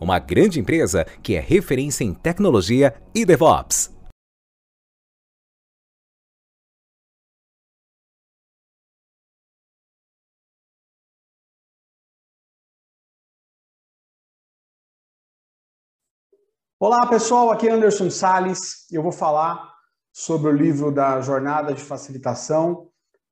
uma grande empresa que é referência em tecnologia e DevOps. Olá pessoal, aqui é Anderson Sales. Eu vou falar sobre o livro da Jornada de Facilitação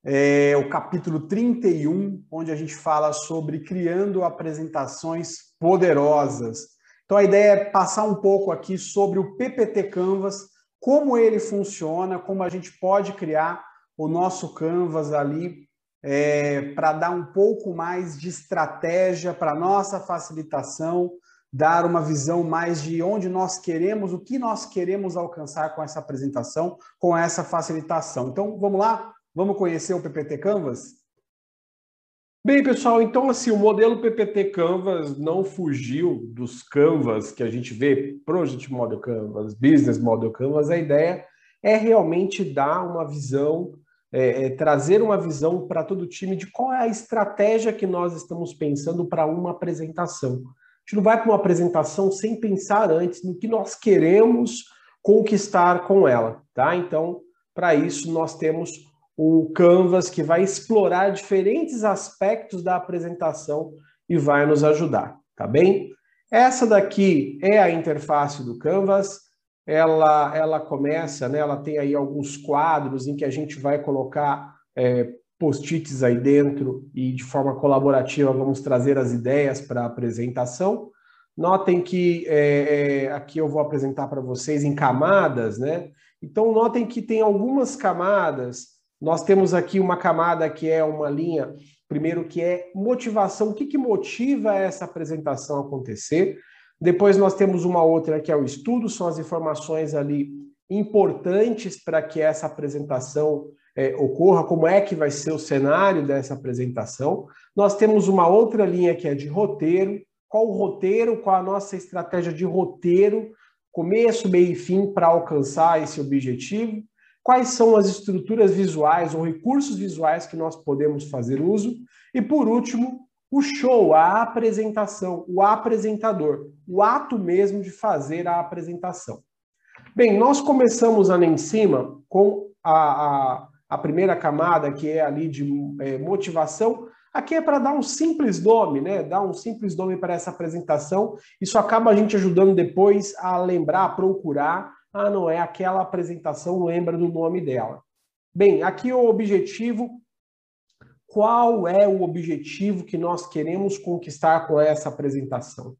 é o capítulo 31, onde a gente fala sobre criando apresentações poderosas. Então a ideia é passar um pouco aqui sobre o PPT Canvas, como ele funciona, como a gente pode criar o nosso Canvas ali é, para dar um pouco mais de estratégia para nossa facilitação, dar uma visão mais de onde nós queremos, o que nós queremos alcançar com essa apresentação, com essa facilitação. Então, vamos lá? Vamos conhecer o PPT Canvas? Bem, pessoal, então assim, o modelo PPT Canvas não fugiu dos Canvas que a gente vê, Project Model Canvas, Business Model Canvas. A ideia é realmente dar uma visão, é, é, trazer uma visão para todo o time de qual é a estratégia que nós estamos pensando para uma apresentação. A gente não vai para uma apresentação sem pensar antes no que nós queremos conquistar com ela, tá? Então, para isso, nós temos o Canvas que vai explorar diferentes aspectos da apresentação e vai nos ajudar, tá bem? Essa daqui é a interface do Canvas. Ela, ela começa, né? Ela tem aí alguns quadros em que a gente vai colocar é, post-its aí dentro e de forma colaborativa vamos trazer as ideias para a apresentação. Notem que é, é, aqui eu vou apresentar para vocês em camadas, né? Então notem que tem algumas camadas nós temos aqui uma camada que é uma linha, primeiro, que é motivação. O que, que motiva essa apresentação acontecer? Depois nós temos uma outra que é o estudo, são as informações ali importantes para que essa apresentação é, ocorra, como é que vai ser o cenário dessa apresentação. Nós temos uma outra linha que é de roteiro, qual o roteiro, qual a nossa estratégia de roteiro, começo, meio e fim para alcançar esse objetivo quais são as estruturas visuais ou recursos visuais que nós podemos fazer uso. E, por último, o show, a apresentação, o apresentador, o ato mesmo de fazer a apresentação. Bem, nós começamos ali em cima com a, a, a primeira camada, que é ali de é, motivação. Aqui é para dar um simples nome, né? Dar um simples nome para essa apresentação. Isso acaba a gente ajudando depois a lembrar, a procurar ah, não é aquela apresentação, lembra do nome dela. Bem, aqui o objetivo. Qual é o objetivo que nós queremos conquistar com essa apresentação?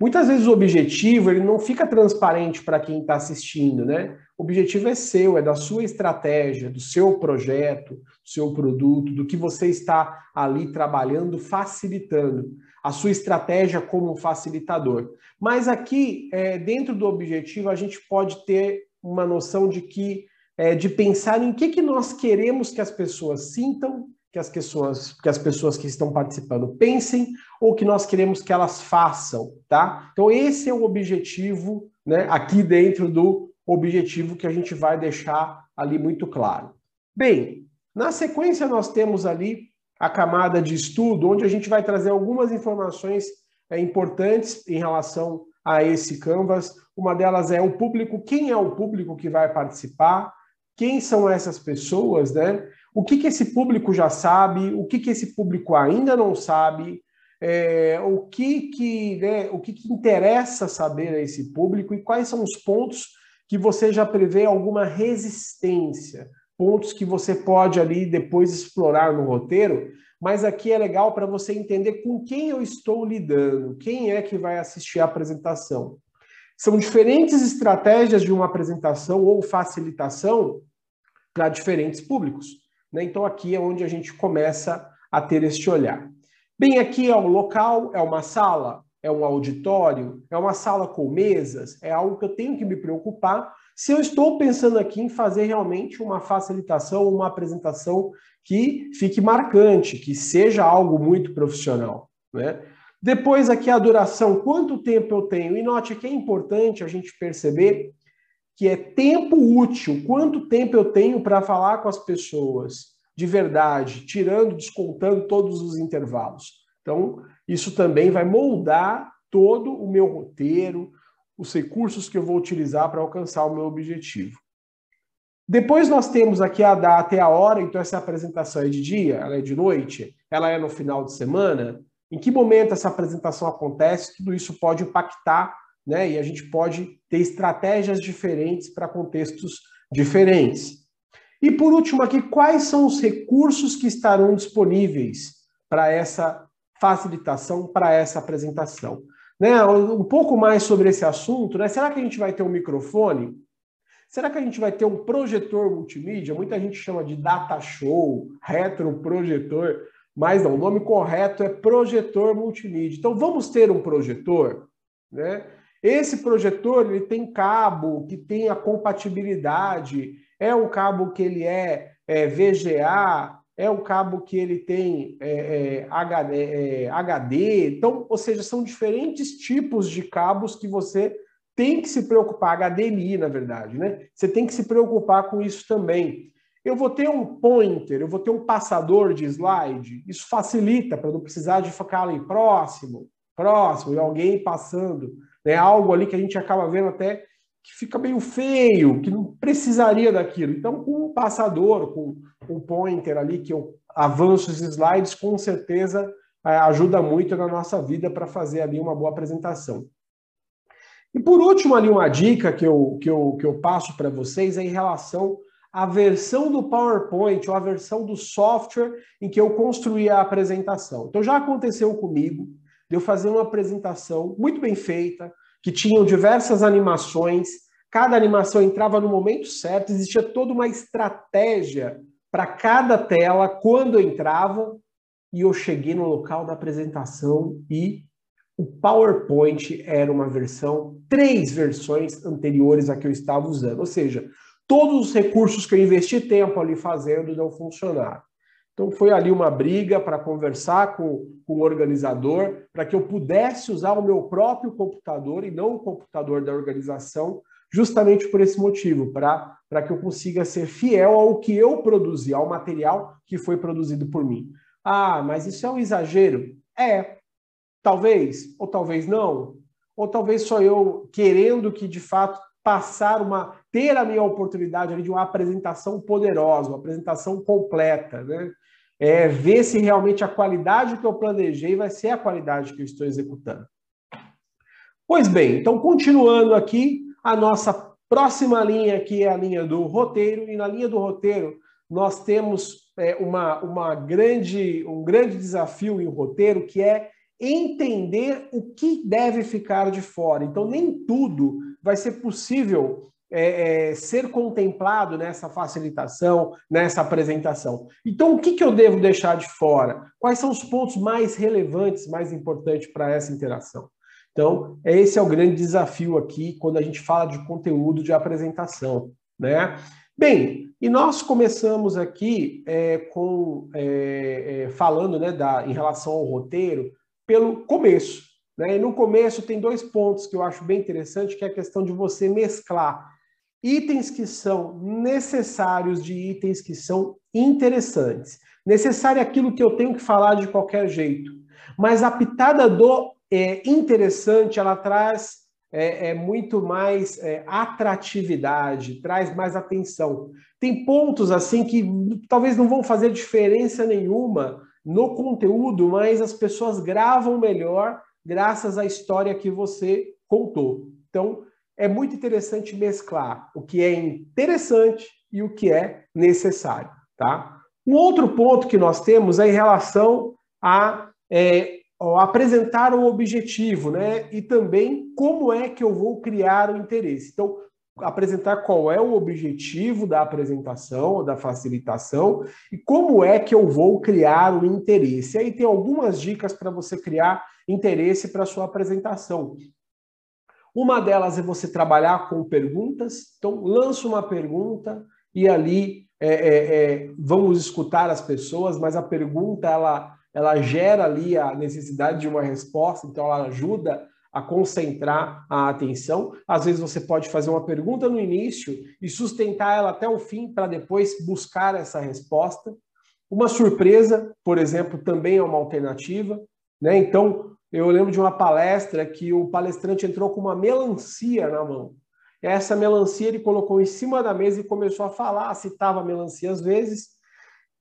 Muitas vezes o objetivo ele não fica transparente para quem está assistindo, né? O objetivo é seu, é da sua estratégia, do seu projeto, do seu produto, do que você está ali trabalhando, facilitando a sua estratégia como facilitador. Mas aqui, é, dentro do objetivo, a gente pode ter uma noção de que é, de pensar em que, que nós queremos que as pessoas sintam, que as pessoas, que as pessoas que estão participando pensem, ou que nós queremos que elas façam, tá? Então, esse é o objetivo, né, aqui dentro do objetivo que a gente vai deixar ali muito claro. Bem, na sequência, nós temos ali a camada de estudo, onde a gente vai trazer algumas informações é, importantes em relação a esse Canvas. Uma delas é o público, quem é o público que vai participar, quem são essas pessoas, né? O que, que esse público já sabe, o que, que esse público ainda não sabe, é, o, que, que, né, o que, que interessa saber a esse público e quais são os pontos que você já prevê alguma resistência pontos que você pode ali depois explorar no roteiro, mas aqui é legal para você entender com quem eu estou lidando, quem é que vai assistir a apresentação. São diferentes estratégias de uma apresentação ou facilitação para diferentes públicos. Né? Então, aqui é onde a gente começa a ter este olhar. Bem, aqui é um local, é uma sala, é um auditório, é uma sala com mesas, é algo que eu tenho que me preocupar se eu estou pensando aqui em fazer realmente uma facilitação, uma apresentação que fique marcante, que seja algo muito profissional. Né? Depois aqui a duração, quanto tempo eu tenho? E note que é importante a gente perceber que é tempo útil, quanto tempo eu tenho para falar com as pessoas de verdade, tirando, descontando todos os intervalos. Então, isso também vai moldar todo o meu roteiro, os recursos que eu vou utilizar para alcançar o meu objetivo. Depois nós temos aqui a data e a hora, então essa apresentação é de dia, ela é de noite, ela é no final de semana. Em que momento essa apresentação acontece? Tudo isso pode impactar, né? E a gente pode ter estratégias diferentes para contextos diferentes. E por último aqui, quais são os recursos que estarão disponíveis para essa facilitação, para essa apresentação? Né? Um pouco mais sobre esse assunto, né? Será que a gente vai ter um microfone? Será que a gente vai ter um projetor multimídia? Muita gente chama de data show, retroprojetor, mas não, o nome correto é projetor multimídia. Então vamos ter um projetor, né? Esse projetor ele tem cabo que tem a compatibilidade, é um cabo que ele é, é VGA, é um cabo que ele tem é, é, HD, é, HD. Então, ou seja, são diferentes tipos de cabos que você tem que se preocupar, HDMI, na verdade, né? Você tem que se preocupar com isso também. Eu vou ter um pointer, eu vou ter um passador de slide, isso facilita para não precisar de ficar ali próximo, próximo, e alguém passando, né? Algo ali que a gente acaba vendo até que fica meio feio, que não precisaria daquilo. Então, com um passador, com um pointer ali, que eu avanço os slides, com certeza é, ajuda muito na nossa vida para fazer ali uma boa apresentação. E por último, ali uma dica que eu, que eu, que eu passo para vocês é em relação à versão do PowerPoint ou a versão do software em que eu construí a apresentação. Então já aconteceu comigo de eu fazer uma apresentação muito bem feita, que tinham diversas animações, cada animação entrava no momento certo, existia toda uma estratégia para cada tela quando entrava, e eu cheguei no local da apresentação e o PowerPoint era uma versão, três versões anteriores à que eu estava usando. Ou seja, todos os recursos que eu investi tempo ali fazendo não funcionaram. Então foi ali uma briga para conversar com, com o organizador, para que eu pudesse usar o meu próprio computador e não o computador da organização, justamente por esse motivo, para que eu consiga ser fiel ao que eu produzi, ao material que foi produzido por mim. Ah, mas isso é um exagero? É, Talvez, ou talvez não, ou talvez só eu querendo que de fato passar uma ter a minha oportunidade de uma apresentação poderosa, uma apresentação completa, né? É, ver se realmente a qualidade que eu planejei vai ser a qualidade que eu estou executando. Pois bem, então continuando aqui, a nossa próxima linha aqui é a linha do roteiro, e na linha do roteiro nós temos é, uma, uma grande, um grande desafio em roteiro, que é entender o que deve ficar de fora. Então, nem tudo vai ser possível é, é, ser contemplado nessa facilitação, nessa apresentação. Então, o que, que eu devo deixar de fora? Quais são os pontos mais relevantes, mais importantes para essa interação? Então, esse é o grande desafio aqui quando a gente fala de conteúdo de apresentação, né? Bem, e nós começamos aqui é, com é, é, falando, né, da, em relação ao roteiro, pelo começo. Né? E no começo tem dois pontos que eu acho bem interessante, que é a questão de você mesclar itens que são necessários de itens que são interessantes. Necessário é aquilo que eu tenho que falar de qualquer jeito. Mas a pitada do é, interessante, ela traz é, é muito mais é, atratividade, traz mais atenção. Tem pontos assim que talvez não vão fazer diferença nenhuma no conteúdo, mas as pessoas gravam melhor graças à história que você contou. Então, é muito interessante mesclar o que é interessante e o que é necessário, tá? Um outro ponto que nós temos é em relação a é, apresentar o objetivo, né? E também como é que eu vou criar o interesse. Então, apresentar qual é o objetivo da apresentação, da facilitação e como é que eu vou criar o interesse. Aí tem algumas dicas para você criar interesse para sua apresentação. Uma delas é você trabalhar com perguntas. Então, lança uma pergunta e ali é, é, é, vamos escutar as pessoas, mas a pergunta ela, ela gera ali a necessidade de uma resposta, então ela ajuda a concentrar a atenção. Às vezes você pode fazer uma pergunta no início e sustentar ela até o fim para depois buscar essa resposta. Uma surpresa, por exemplo, também é uma alternativa. Né? Então, eu lembro de uma palestra que o palestrante entrou com uma melancia na mão. Essa melancia ele colocou em cima da mesa e começou a falar, citava a melancia às vezes,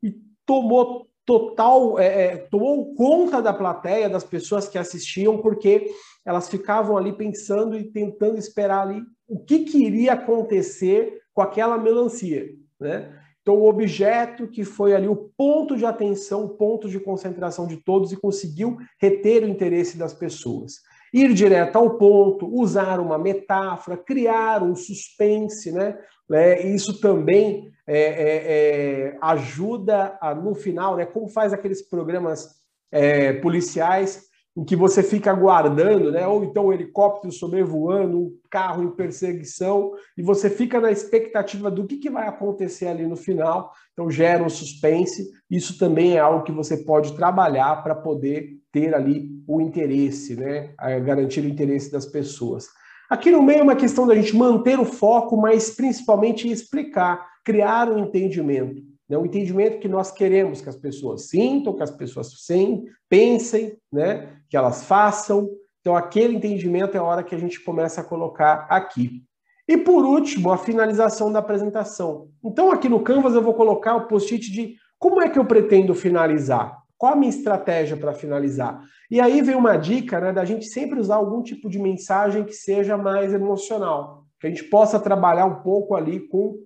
e tomou total, é, é, tomou conta da plateia, das pessoas que assistiam, porque elas ficavam ali pensando e tentando esperar ali o que, que iria acontecer com aquela melancia, né? Então, o objeto que foi ali o ponto de atenção, o ponto de concentração de todos e conseguiu reter o interesse das pessoas. Ir direto ao ponto, usar uma metáfora, criar um suspense, né? É, isso também é, é, é, ajuda a, no final, né? Como faz aqueles programas é, policiais em que você fica aguardando, né? Ou então um helicóptero sobrevoando, um carro em perseguição, e você fica na expectativa do que, que vai acontecer ali no final. Então gera um suspense. Isso também é algo que você pode trabalhar para poder ter ali o interesse, né? A garantir o interesse das pessoas. Aqui no meio é uma questão da gente manter o foco, mas principalmente explicar, criar um entendimento. Né? Um entendimento que nós queremos que as pessoas sintam, que as pessoas sim, pensem, né? que elas façam. Então, aquele entendimento é a hora que a gente começa a colocar aqui. E por último, a finalização da apresentação. Então, aqui no Canvas, eu vou colocar o post-it de como é que eu pretendo finalizar. Qual a minha estratégia para finalizar? E aí vem uma dica né, da gente sempre usar algum tipo de mensagem que seja mais emocional, que a gente possa trabalhar um pouco ali com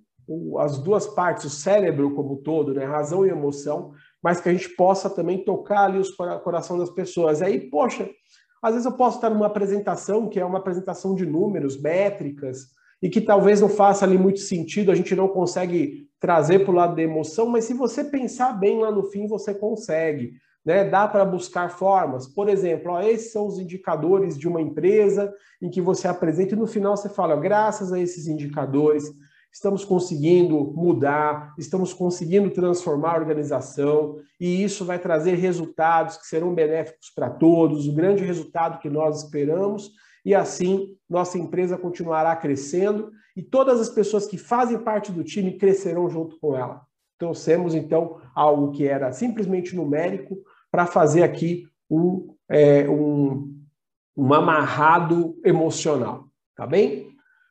as duas partes, o cérebro como todo, né, razão e emoção, mas que a gente possa também tocar ali os coração das pessoas. Aí, poxa, às vezes eu posso estar numa apresentação que é uma apresentação de números, métricas, e que talvez não faça ali muito sentido, a gente não consegue trazer para o lado da emoção, mas se você pensar bem lá no fim, você consegue. Né? Dá para buscar formas. Por exemplo, ó, esses são os indicadores de uma empresa em que você apresenta e no final você fala, graças a esses indicadores, estamos conseguindo mudar, estamos conseguindo transformar a organização e isso vai trazer resultados que serão benéficos para todos, o grande resultado que nós esperamos e assim nossa empresa continuará crescendo e todas as pessoas que fazem parte do time crescerão junto com ela. Trouxemos então algo que era simplesmente numérico para fazer aqui um, é, um, um amarrado emocional, tá bem?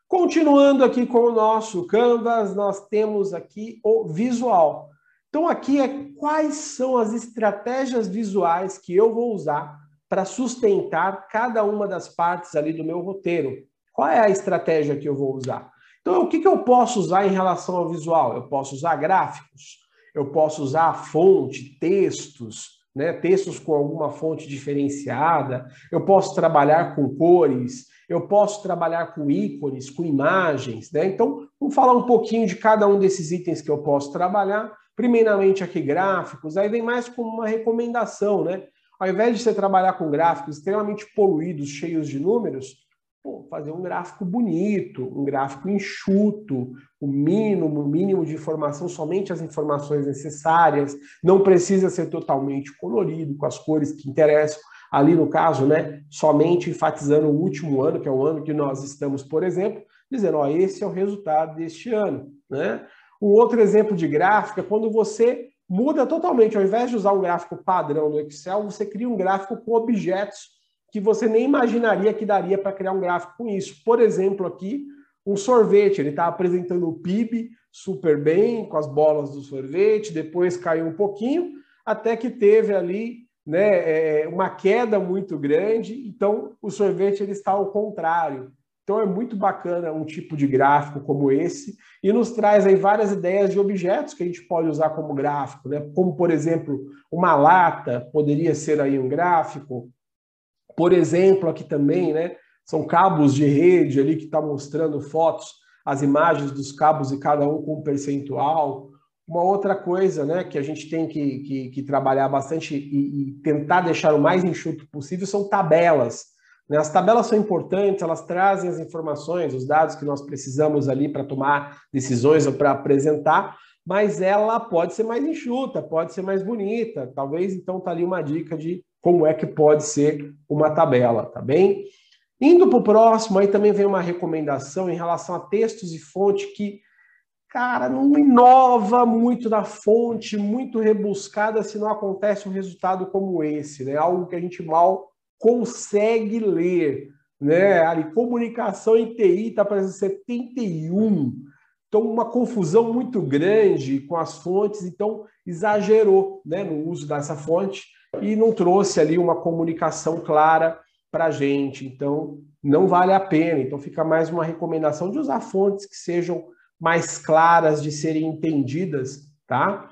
Continuando aqui com o nosso Canvas, nós temos aqui o visual. Então, aqui é quais são as estratégias visuais que eu vou usar para sustentar cada uma das partes ali do meu roteiro. Qual é a estratégia que eu vou usar? Então, o que, que eu posso usar em relação ao visual? Eu posso usar gráficos, eu posso usar fonte, textos, né? textos com alguma fonte diferenciada, eu posso trabalhar com cores, eu posso trabalhar com ícones, com imagens, né? Então, vamos falar um pouquinho de cada um desses itens que eu posso trabalhar. Primeiramente aqui gráficos, aí vem mais como uma recomendação, né? Ao invés de você trabalhar com gráficos extremamente poluídos, cheios de números, pô, fazer um gráfico bonito, um gráfico enxuto, o mínimo, o mínimo de informação, somente as informações necessárias, não precisa ser totalmente colorido, com as cores que interessam. Ali no caso, né, somente enfatizando o último ano, que é o ano que nós estamos, por exemplo, dizendo, ó, esse é o resultado deste ano, né? Um outro exemplo de gráfico é quando você muda totalmente. Ao invés de usar um gráfico padrão no Excel, você cria um gráfico com objetos que você nem imaginaria que daria para criar um gráfico com isso. Por exemplo, aqui, um sorvete. Ele está apresentando o PIB super bem, com as bolas do sorvete, depois caiu um pouquinho, até que teve ali né, é, uma queda muito grande. Então, o sorvete ele está ao contrário. Então é muito bacana um tipo de gráfico como esse e nos traz aí várias ideias de objetos que a gente pode usar como gráfico, né? Como por exemplo, uma lata poderia ser aí um gráfico. Por exemplo, aqui também, né? São cabos de rede ali que está mostrando fotos, as imagens dos cabos e cada um com um percentual. Uma outra coisa né, que a gente tem que, que, que trabalhar bastante e, e, tentar deixar o mais enxuto possível são tabelas. Né? As tabelas são importantes, elas trazem as informações, os dados que nós precisamos ali para tomar decisões ou para apresentar, mas ela pode ser mais enxuta, pode ser mais bonita. Talvez então tá ali uma dica de como é que pode ser uma tabela, tá bem? Indo para o próximo, aí também vem uma recomendação em relação a textos e fonte que, cara, não inova muito da fonte, muito rebuscada se não acontece um resultado como esse, né? Algo que a gente mal consegue ler. Né? Ali, comunicação em TI está para 71. Então, uma confusão muito grande com as fontes, então exagerou né, no uso dessa fonte e não trouxe ali uma comunicação clara para a gente. Então, não vale a pena. Então, fica mais uma recomendação de usar fontes que sejam mais claras de serem entendidas, tá?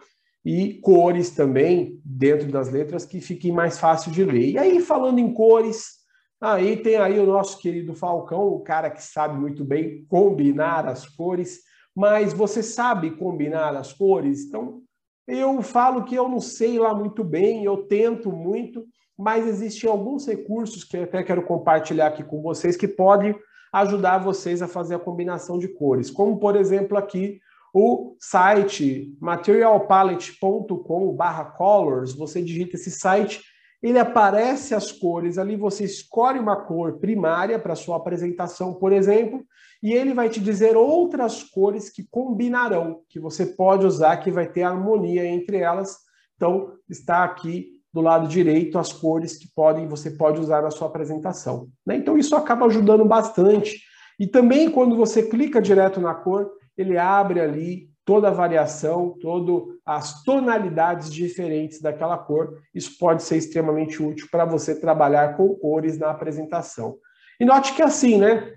e cores também dentro das letras que fiquem mais fácil de ler. E aí, falando em cores, aí tem aí o nosso querido Falcão, o cara que sabe muito bem combinar as cores, mas você sabe combinar as cores? Então, eu falo que eu não sei lá muito bem, eu tento muito, mas existem alguns recursos que até quero compartilhar aqui com vocês que podem ajudar vocês a fazer a combinação de cores. Como, por exemplo, aqui o site materialpalette.com/colors, você digita esse site, ele aparece as cores ali, você escolhe uma cor primária para sua apresentação, por exemplo, e ele vai te dizer outras cores que combinarão, que você pode usar, que vai ter harmonia entre elas. Então, está aqui do lado direito as cores que podem você pode usar na sua apresentação. Né? Então, isso acaba ajudando bastante. E também, quando você clica direto na cor, ele abre ali toda a variação, todas as tonalidades diferentes daquela cor. Isso pode ser extremamente útil para você trabalhar com cores na apresentação. E note que assim, né?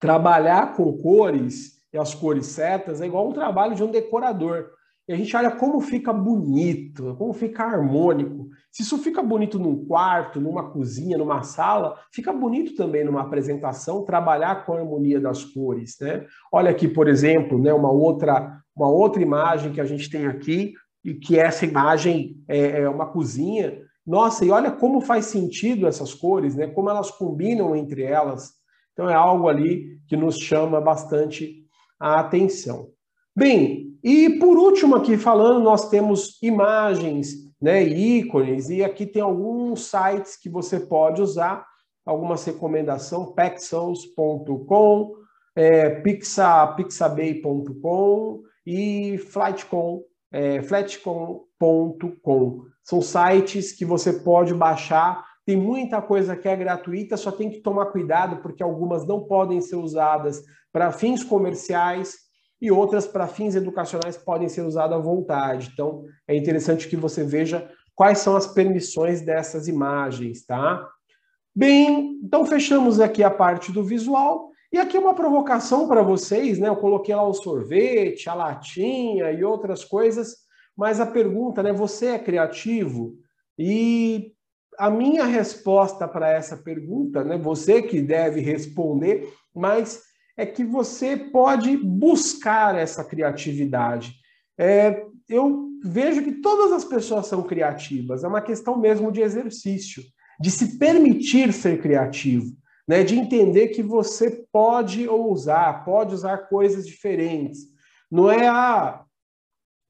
Trabalhar com cores e as cores certas é igual um trabalho de um decorador. E a gente olha como fica bonito, como fica harmônico. Se isso fica bonito num quarto, numa cozinha, numa sala, fica bonito também numa apresentação trabalhar com a harmonia das cores, né? Olha aqui, por exemplo, né, uma outra uma outra imagem que a gente tem aqui e que essa imagem é, é uma cozinha. Nossa, e olha como faz sentido essas cores, né? Como elas combinam entre elas. Então é algo ali que nos chama bastante a atenção. Bem, e por último aqui falando, nós temos imagens, né, ícones, e aqui tem alguns sites que você pode usar, algumas recomendações, pexels.com, é, Pixa, pixabay.com e flightcom, é, flatcom.com. São sites que você pode baixar, tem muita coisa que é gratuita, só tem que tomar cuidado porque algumas não podem ser usadas para fins comerciais, e outras para fins educacionais podem ser usadas à vontade. Então, é interessante que você veja quais são as permissões dessas imagens, tá? Bem, então fechamos aqui a parte do visual. E aqui uma provocação para vocês, né? Eu coloquei lá o sorvete, a latinha e outras coisas, mas a pergunta, né? Você é criativo? E a minha resposta para essa pergunta, né? Você que deve responder, mas é que você pode buscar essa criatividade. É, eu vejo que todas as pessoas são criativas, é uma questão mesmo de exercício, de se permitir ser criativo, né? de entender que você pode ousar, pode usar coisas diferentes. Não é a ah,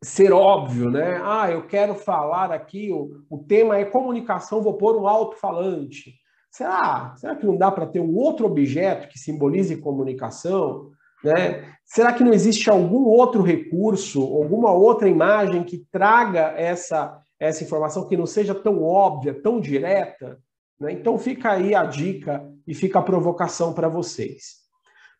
ser óbvio, né? Ah, eu quero falar aqui, o, o tema é comunicação, vou pôr um alto-falante. Será, será que não dá para ter um outro objeto que simbolize comunicação? Né? Será que não existe algum outro recurso, alguma outra imagem que traga essa, essa informação que não seja tão óbvia, tão direta? Né? Então fica aí a dica e fica a provocação para vocês.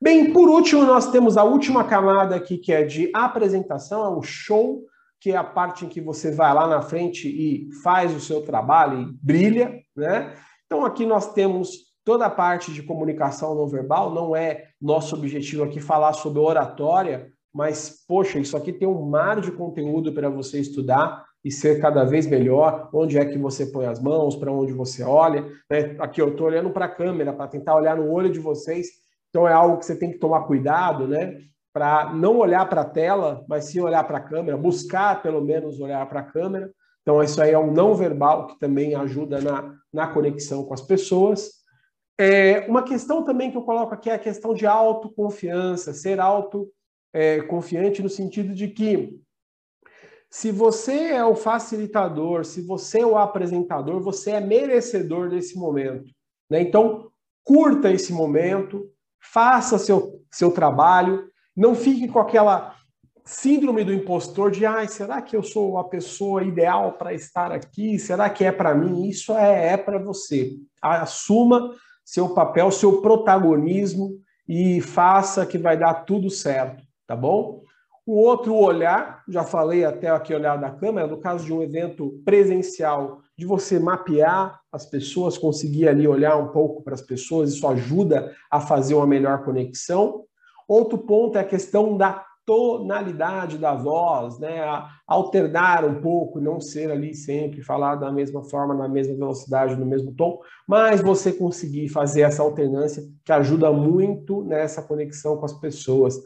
Bem, por último, nós temos a última camada aqui, que é de apresentação, é o show, que é a parte em que você vai lá na frente e faz o seu trabalho e brilha, né? Então, aqui nós temos toda a parte de comunicação não verbal, não é nosso objetivo aqui falar sobre oratória, mas, poxa, isso aqui tem um mar de conteúdo para você estudar e ser cada vez melhor. Onde é que você põe as mãos, para onde você olha. Né? Aqui eu estou olhando para a câmera para tentar olhar no olho de vocês. Então é algo que você tem que tomar cuidado, né? Para não olhar para a tela, mas sim olhar para a câmera, buscar pelo menos olhar para a câmera. Então, isso aí é um não verbal que também ajuda na, na conexão com as pessoas. É, uma questão também que eu coloco aqui é a questão de autoconfiança, ser auto é, no sentido de que se você é o facilitador, se você é o apresentador, você é merecedor desse momento. Né? Então, curta esse momento, faça seu, seu trabalho, não fique com aquela síndrome do impostor de, ai, será que eu sou a pessoa ideal para estar aqui? Será que é para mim? Isso é, é para você. Assuma seu papel, seu protagonismo e faça que vai dar tudo certo tá bom? O outro olhar, já falei até aqui olhar da câmera, no caso de um evento presencial, de você mapear as pessoas, conseguir ali olhar um pouco para as pessoas, isso ajuda a fazer uma melhor conexão. Outro ponto é a questão da tonalidade da voz, né? A alternar um pouco, não ser ali sempre falar da mesma forma, na mesma velocidade, no mesmo tom, mas você conseguir fazer essa alternância que ajuda muito nessa conexão com as pessoas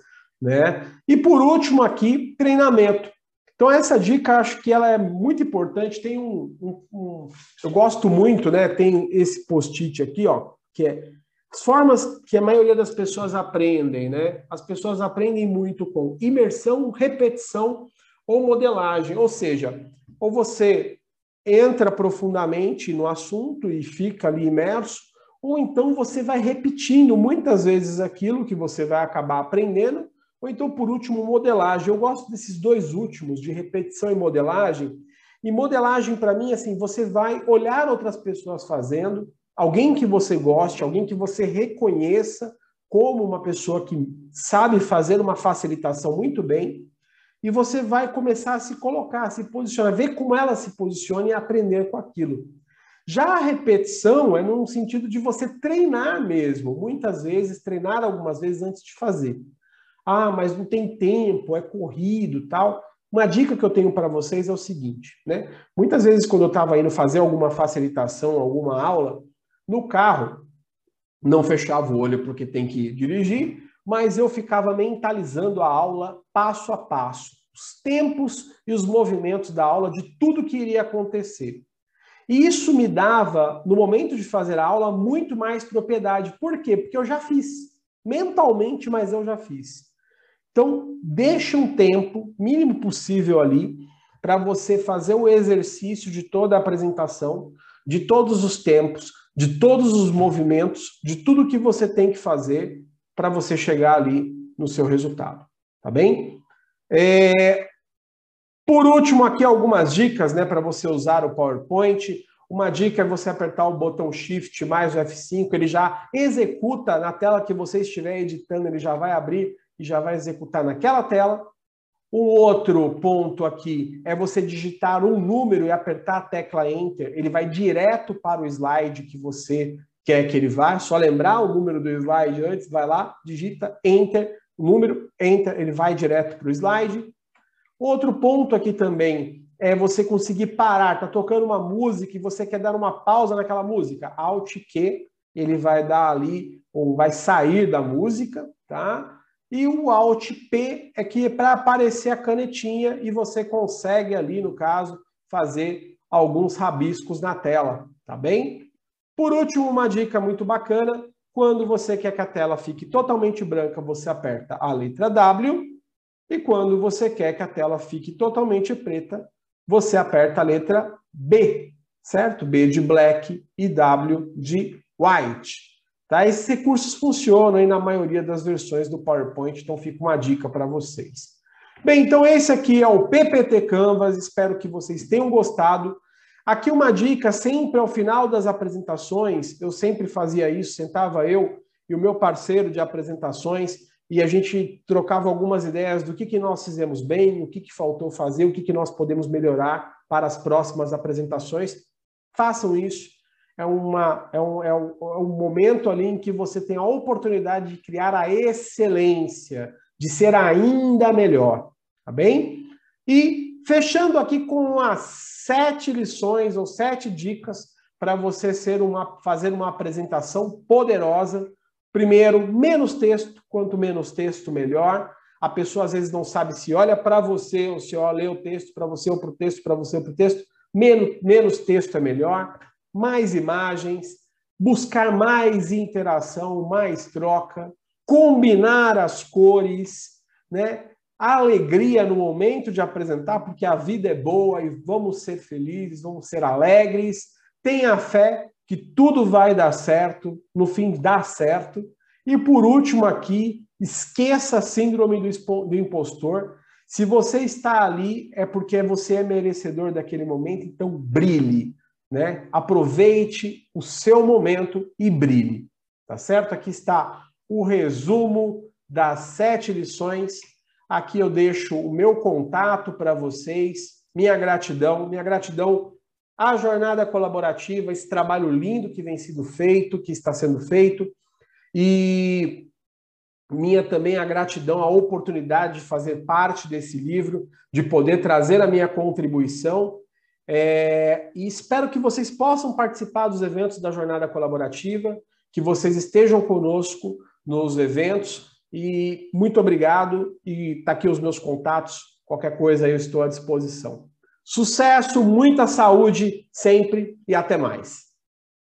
né? E por último aqui, treinamento. Então essa dica acho que ela é muito importante. Tem um, um, um eu gosto muito, né? Tem esse post-it aqui, ó, que é as formas que a maioria das pessoas aprendem, né? As pessoas aprendem muito com imersão, repetição ou modelagem, ou seja, ou você entra profundamente no assunto e fica ali imerso, ou então você vai repetindo muitas vezes aquilo que você vai acabar aprendendo ou então, por último, modelagem. Eu gosto desses dois últimos, de repetição e modelagem. E modelagem, para mim, assim, você vai olhar outras pessoas fazendo, alguém que você goste, alguém que você reconheça como uma pessoa que sabe fazer uma facilitação muito bem, e você vai começar a se colocar, a se posicionar, ver como ela se posiciona e aprender com aquilo. Já a repetição é no sentido de você treinar mesmo, muitas vezes, treinar algumas vezes antes de fazer. Ah, mas não tem tempo, é corrido, tal. Uma dica que eu tenho para vocês é o seguinte, né? Muitas vezes quando eu estava indo fazer alguma facilitação, alguma aula, no carro, não fechava o olho porque tem que dirigir, mas eu ficava mentalizando a aula passo a passo, os tempos e os movimentos da aula de tudo que iria acontecer. E isso me dava, no momento de fazer a aula, muito mais propriedade. Por quê? Porque eu já fiz. Mentalmente, mas eu já fiz. Então, deixa um tempo mínimo possível ali para você fazer o exercício de toda a apresentação, de todos os tempos, de todos os movimentos, de tudo que você tem que fazer para você chegar ali no seu resultado, tá bem? É... Por último, aqui algumas dicas, né, para você usar o PowerPoint. Uma dica é você apertar o botão Shift mais o F5, ele já executa na tela que você estiver editando, ele já vai abrir e já vai executar naquela tela. Um outro ponto aqui é você digitar um número e apertar a tecla Enter. Ele vai direto para o slide que você quer que ele vá. Só lembrar o número do slide antes, vai lá, digita Enter, o número, Enter, ele vai direto para o slide. Outro ponto aqui também é você conseguir parar. Está tocando uma música e você quer dar uma pausa naquela música. Alt Q, ele vai dar ali, ou vai sair da música, tá? E o Alt P é que é para aparecer a canetinha e você consegue ali, no caso, fazer alguns rabiscos na tela, tá bem? Por último, uma dica muito bacana, quando você quer que a tela fique totalmente branca, você aperta a letra W, e quando você quer que a tela fique totalmente preta, você aperta a letra B, certo? B de black e W de white. Tá? Esses recursos funcionam aí na maioria das versões do PowerPoint, então fica uma dica para vocês. Bem, então esse aqui é o PPT Canvas, espero que vocês tenham gostado. Aqui uma dica, sempre ao final das apresentações, eu sempre fazia isso, sentava eu e o meu parceiro de apresentações e a gente trocava algumas ideias do que, que nós fizemos bem, o que, que faltou fazer, o que, que nós podemos melhorar para as próximas apresentações. Façam isso, é, uma, é, um, é, um, é um momento ali em que você tem a oportunidade de criar a excelência, de ser ainda melhor, tá bem? E fechando aqui com as sete lições ou sete dicas para você ser uma, fazer uma apresentação poderosa. Primeiro, menos texto, quanto menos texto, melhor. A pessoa às vezes não sabe se olha para você ou se olha o texto para você ou para o texto, para você ou para o texto. Menos, menos texto é melhor mais imagens, buscar mais interação, mais troca, combinar as cores, né? alegria no momento de apresentar, porque a vida é boa e vamos ser felizes, vamos ser alegres. Tenha fé que tudo vai dar certo, no fim dá certo. E por último aqui, esqueça a síndrome do impostor. Se você está ali, é porque você é merecedor daquele momento, então brilhe né? Aproveite o seu momento e brilhe, tá certo? Aqui está o resumo das sete lições. Aqui eu deixo o meu contato para vocês, minha gratidão, minha gratidão à jornada colaborativa, esse trabalho lindo que vem sendo feito, que está sendo feito, e minha também a gratidão, a oportunidade de fazer parte desse livro, de poder trazer a minha contribuição é, e espero que vocês possam participar dos eventos da jornada colaborativa, que vocês estejam conosco nos eventos. E muito obrigado. E tá aqui os meus contatos. Qualquer coisa eu estou à disposição. Sucesso, muita saúde sempre e até mais.